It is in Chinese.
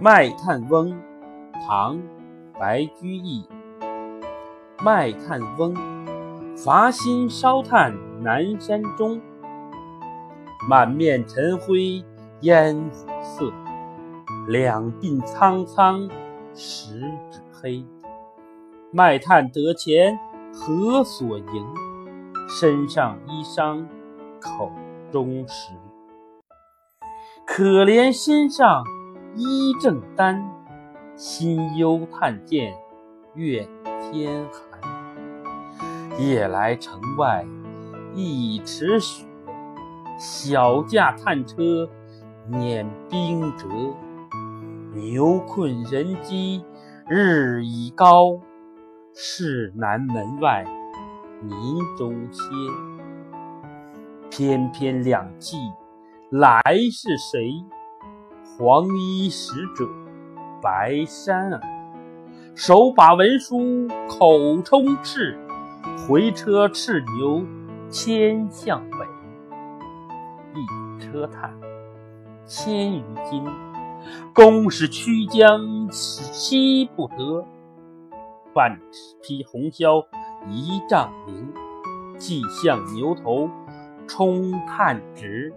卖炭翁，唐·白居易。卖炭翁，伐薪烧炭南山中。满面尘灰烟火色，两鬓苍苍十指黑。卖炭得钱何所营？身上衣裳口中食。可怜身上衣正单，心忧炭贱愿天寒。夜来城外一尺雪，小驾炭车碾冰辙。牛困人饥日已高，市南门外泥中歇。翩翩两骑来是谁？黄衣使者白衫儿，手把文书口充斥，回车叱牛牵向北。一车炭千余斤，公使驱将惜不得。半匹红绡一丈绫，系向牛头充炭直。